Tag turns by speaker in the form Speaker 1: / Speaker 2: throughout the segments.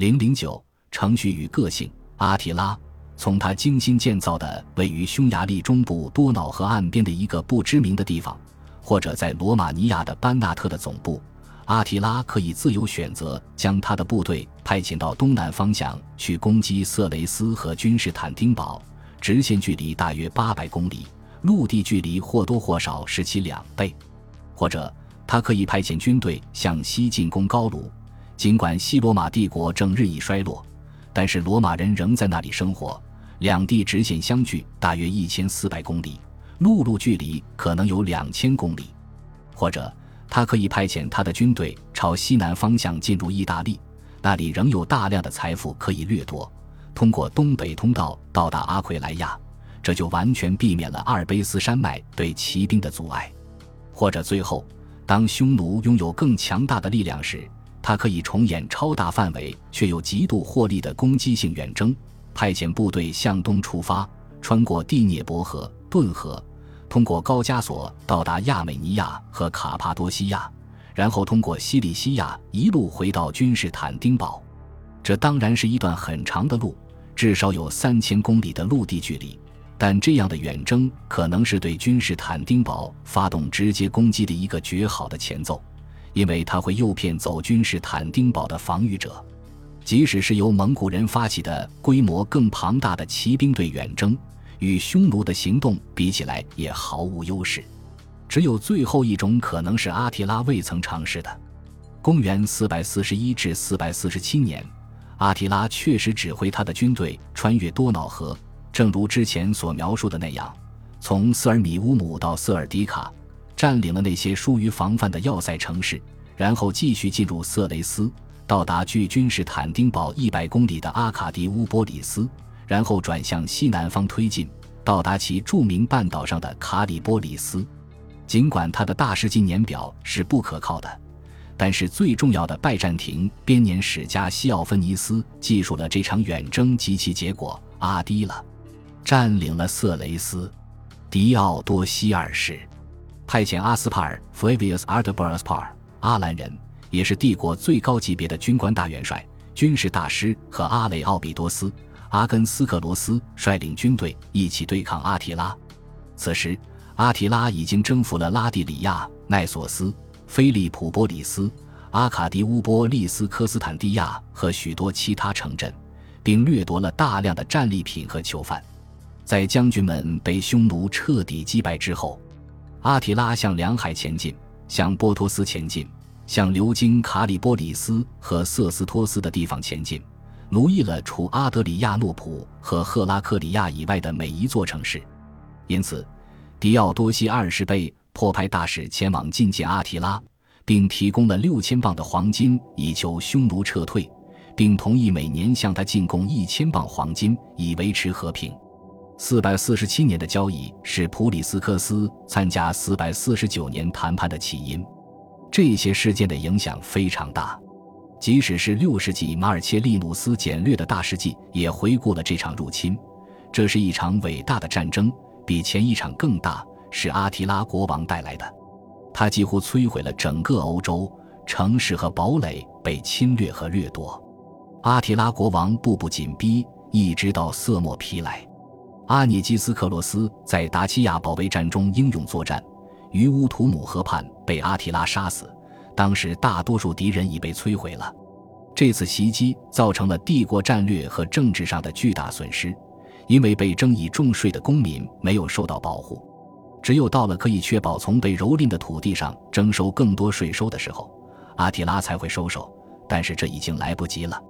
Speaker 1: 零零九程序与个性。阿提拉从他精心建造的位于匈牙利中部多瑙河岸边的一个不知名的地方，或者在罗马尼亚的班纳特的总部，阿提拉可以自由选择将他的部队派遣到东南方向去攻击色雷斯和君士坦丁堡，直线距离大约八百公里，陆地距离或多或少是其两倍；或者他可以派遣军队向西进攻高卢。尽管西罗马帝国正日益衰落，但是罗马人仍在那里生活。两地直线相距大约一千四百公里，陆路距离可能有两千公里。或者，他可以派遣他的军队朝西南方向进入意大利，那里仍有大量的财富可以掠夺。通过东北通道到达阿奎莱亚，这就完全避免了阿尔卑斯山脉对骑兵的阻碍。或者，最后，当匈奴拥有更强大的力量时，他可以重演超大范围却又极度获利的攻击性远征，派遣部队向东出发，穿过第聂伯河、顿河，通过高加索到达亚美尼亚和卡帕多西亚，然后通过西里西亚一路回到君士坦丁堡。这当然是一段很长的路，至少有三千公里的陆地距离。但这样的远征可能是对君士坦丁堡发动直接攻击的一个绝好的前奏。因为他会诱骗走君士坦丁堡的防御者，即使是由蒙古人发起的规模更庞大的骑兵队远征，与匈奴的行动比起来也毫无优势。只有最后一种可能是阿提拉未曾尝试的。公元441至447年，阿提拉确实指挥他的军队穿越多瑙河，正如之前所描述的那样，从瑟尔米乌姆到瑟尔迪卡。占领了那些疏于防范的要塞城市，然后继续进入色雷斯，到达距君士坦丁堡一百公里的阿卡迪乌波里斯，然后转向西南方推进，到达其著名半岛上的卡里波里斯。尽管他的大事纪年表是不可靠的，但是最重要的拜占庭编年史家西奥芬尼斯记述了这场远征及其结果：阿迪了，占领了色雷斯，迪奥多西二世。派遣阿斯帕尔 （Flavius Artabaspar） 阿兰人，也是帝国最高级别的军官大元帅、军事大师和阿雷奥比多斯·阿根斯克罗斯率领军队一起对抗阿提拉。此时，阿提拉已经征服了拉蒂里亚、奈索斯、菲利普波里斯、阿卡迪乌波利斯科斯坦蒂亚和许多其他城镇，并掠夺了大量的战利品和囚犯。在将军们被匈奴彻底击败之后。阿提拉向两海前进，向波托斯前进，向流经卡里波里斯和瑟斯托斯的地方前进，奴役了除阿德里亚诺普和赫拉克里亚以外的每一座城市。因此，迪奥多西二世被迫派大使前往觐见阿提拉，并提供了六千磅的黄金以求匈奴撤退，并同意每年向他进贡一千磅黄金以维持和平。四百四十七年的交易是普里斯克斯参加四百四十九年谈判的起因。这些事件的影响非常大，即使是六世纪马尔切利努斯简略的大事记也回顾了这场入侵。这是一场伟大的战争，比前一场更大，是阿提拉国王带来的。他几乎摧毁了整个欧洲，城市和堡垒被侵略和掠夺。阿提拉国王步步紧逼，一直到色莫皮来。阿涅基斯克洛斯在达契亚保卫战中英勇作战，于乌图姆河畔被阿提拉杀死。当时大多数敌人已被摧毁了。这次袭击造成了帝国战略和政治上的巨大损失，因为被征以重税的公民没有受到保护。只有到了可以确保从被蹂躏的土地上征收更多税收的时候，阿提拉才会收手。但是这已经来不及了。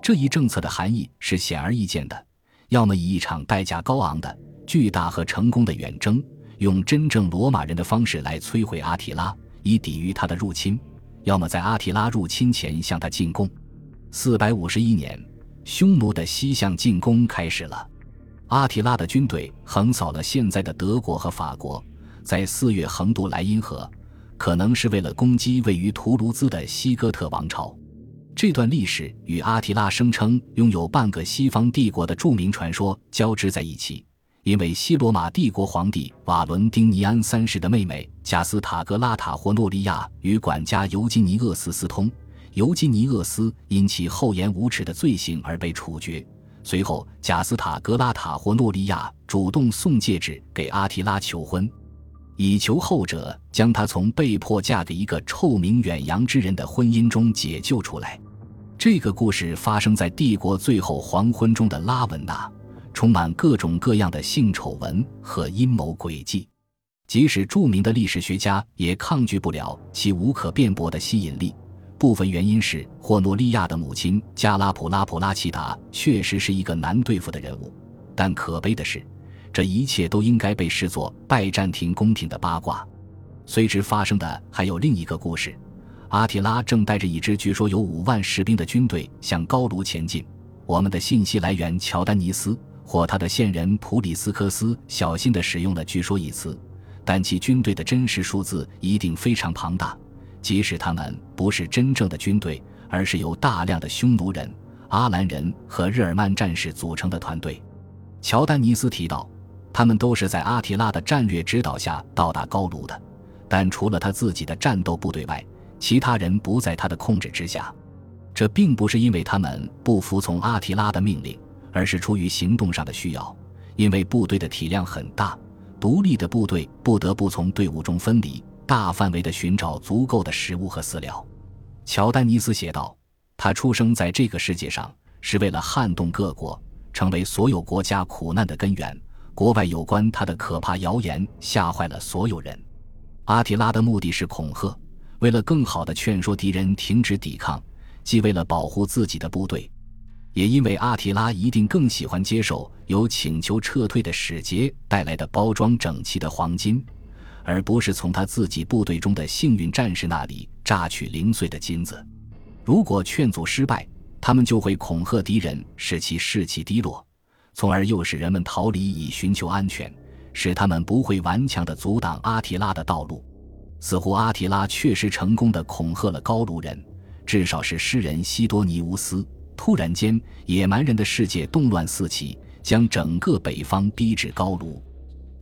Speaker 1: 这一政策的含义是显而易见的。要么以一场代价高昂的、巨大和成功的远征，用真正罗马人的方式来摧毁阿提拉，以抵御他的入侵；要么在阿提拉入侵前向他进攻。四百五十一年，匈奴的西向进攻开始了。阿提拉的军队横扫了现在的德国和法国，在四月横渡莱茵河，可能是为了攻击位于图卢兹的西哥特王朝。这段历史与阿提拉声称拥有半个西方帝国的著名传说交织在一起，因为西罗马帝国皇帝瓦伦丁尼安三世的妹妹贾斯塔格拉塔或诺利亚与管家尤金尼厄斯私通，尤基尼厄斯因其厚颜无耻的罪行而被处决。随后，贾斯塔格拉塔或诺利亚主动送戒指给阿提拉求婚，以求后者将她从被迫嫁给一个臭名远扬之人的婚姻中解救出来。这个故事发生在帝国最后黄昏中的拉文纳，充满各种各样的性丑闻和阴谋诡计。即使著名的历史学家也抗拒不了其无可辩驳的吸引力。部分原因是霍诺利亚的母亲加拉普拉普拉奇达确实是一个难对付的人物，但可悲的是，这一切都应该被视作拜占庭宫廷的八卦。随之发生的还有另一个故事：阿提拉正带着一支据说有五万士兵的军队向高卢前进。我们的信息来源乔丹尼斯或他的线人普里斯科斯小心地使用了“据说”一词，但其军队的真实数字一定非常庞大。即使他们不是真正的军队，而是由大量的匈奴人、阿兰人和日耳曼战士组成的团队，乔丹尼斯提到，他们都是在阿提拉的战略指导下到达高卢的，但除了他自己的战斗部队外，其他人不在他的控制之下。这并不是因为他们不服从阿提拉的命令，而是出于行动上的需要，因为部队的体量很大，独立的部队不得不从队伍中分离。大范围的寻找足够的食物和饲料，乔丹尼斯写道：“他出生在这个世界上，是为了撼动各国，成为所有国家苦难的根源。国外有关他的可怕谣言吓坏了所有人。阿提拉的目的是恐吓，为了更好地劝说敌人停止抵抗，既为了保护自己的部队，也因为阿提拉一定更喜欢接受由请求撤退的使节带来的包装整齐的黄金。”而不是从他自己部队中的幸运战士那里榨取零碎的金子。如果劝阻失败，他们就会恐吓敌人，使其士气低落，从而诱使人们逃离以寻求安全，使他们不会顽强地阻挡阿提拉的道路。似乎阿提拉确实成功地恐吓了高卢人，至少是诗人西多尼乌斯。突然间，野蛮人的世界动乱四起，将整个北方逼至高卢。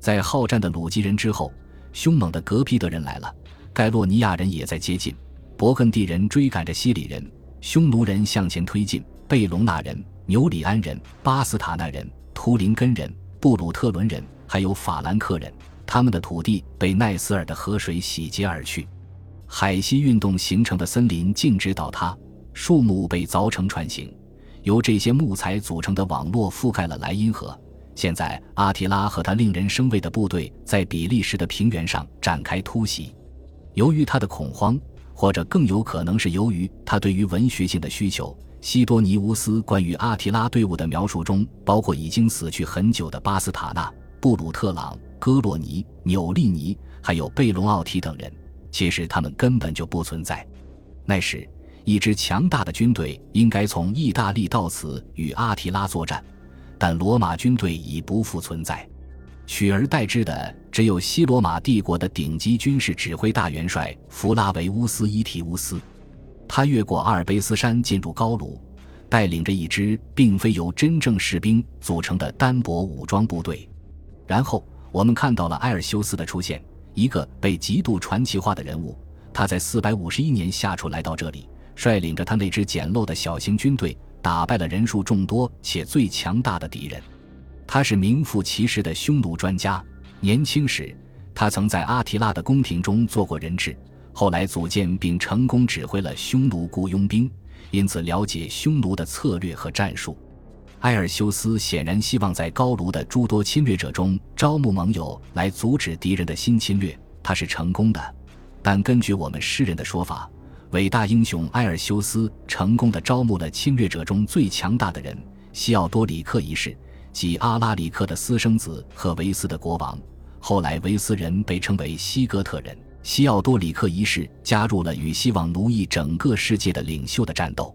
Speaker 1: 在好战的鲁基人之后。凶猛的格皮德人来了，盖洛尼亚人也在接近，勃艮第人追赶着西里人，匈奴人向前推进，贝隆纳人、纽里安人、巴斯塔纳人、图林根人、布鲁特伦人，还有法兰克人，他们的土地被奈斯尔的河水洗劫而去，海西运动形成的森林径直倒塌，树木被凿成船形，由这些木材组成的网络覆盖了莱茵河。现在，阿提拉和他令人生畏的部队在比利时的平原上展开突袭。由于他的恐慌，或者更有可能是由于他对于文学性的需求，西多尼乌斯关于阿提拉队伍的描述中包括已经死去很久的巴斯塔纳、布鲁特朗、戈洛尼、纽利尼，还有贝隆奥提等人。其实他们根本就不存在。那时，一支强大的军队应该从意大利到此与阿提拉作战。但罗马军队已不复存在，取而代之的只有西罗马帝国的顶级军事指挥大元帅弗拉维乌斯·伊提乌斯。他越过阿尔卑斯山进入高卢，带领着一支并非由真正士兵组成的单薄武装部队。然后我们看到了埃尔修斯的出现，一个被极度传奇化的人物。他在451年夏初来到这里，率领着他那支简陋的小型军队。打败了人数众多且最强大的敌人，他是名副其实的匈奴专家。年轻时，他曾在阿提拉的宫廷中做过人质，后来组建并成功指挥了匈奴雇佣兵，因此了解匈奴的策略和战术。埃尔修斯显然希望在高卢的诸多侵略者中招募盟友来阻止敌人的新侵略，他是成功的。但根据我们诗人的说法。伟大英雄埃尔修斯成功的招募了侵略者中最强大的人西奥多里克一世，即阿拉里克的私生子和维斯的国王。后来维斯人被称为西哥特人。西奥多里克一世加入了与希望奴役整个世界的领袖的战斗。